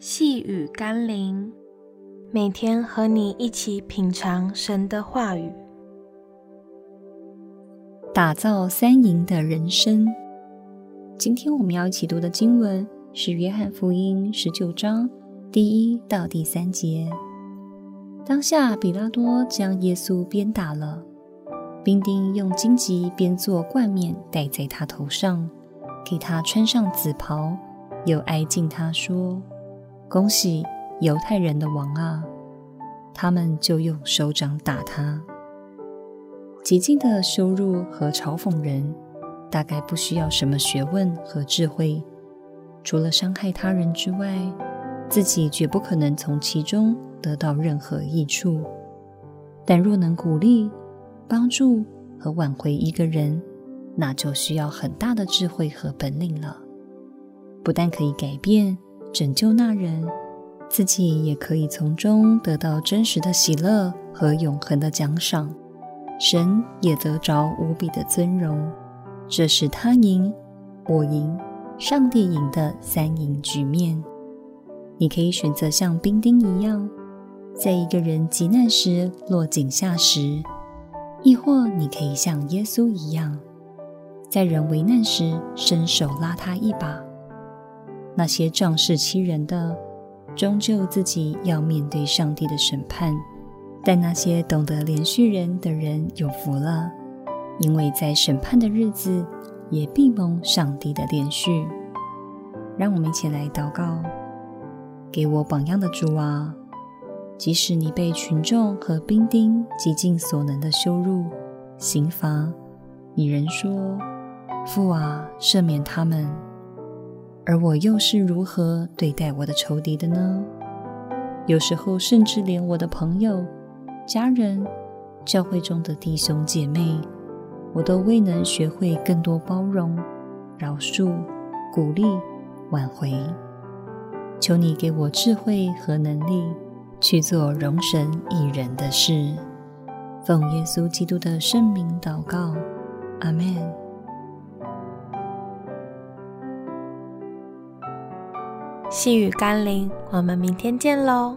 细雨甘霖，每天和你一起品尝神的话语，打造三赢的人生。今天我们要一起读的经文是《约翰福音》十九章第一到第三节。当下，彼拉多将耶稣鞭打了，兵丁用荆棘编做冠冕戴在他头上，给他穿上紫袍，又挨近他说。恭喜犹太人的王啊！他们就用手掌打他，极尽的羞辱和嘲讽人，大概不需要什么学问和智慧，除了伤害他人之外，自己绝不可能从其中得到任何益处。但若能鼓励、帮助和挽回一个人，那就需要很大的智慧和本领了。不但可以改变。拯救那人，自己也可以从中得到真实的喜乐和永恒的奖赏，神也得着无比的尊荣。这是他赢、我赢、上帝赢的三赢局面。你可以选择像兵丁一样，在一个人急难时落井下石；亦或你可以像耶稣一样，在人为难时伸手拉他一把。那些仗势欺人的，终究自己要面对上帝的审判；但那些懂得怜恤人的人有福了，因为在审判的日子，也必蒙上帝的怜恤。让我们一起来祷告：给我榜样的主啊，即使你被群众和兵丁极尽所能的羞辱、刑罚，你仍说：“父啊，赦免他们。”而我又是如何对待我的仇敌的呢？有时候，甚至连我的朋友、家人、教会中的弟兄姐妹，我都未能学会更多包容、饶恕、鼓励、挽回。求你给我智慧和能力，去做容神益人的事。奉耶稣基督的圣名祷告，阿门。细雨甘霖，我们明天见喽。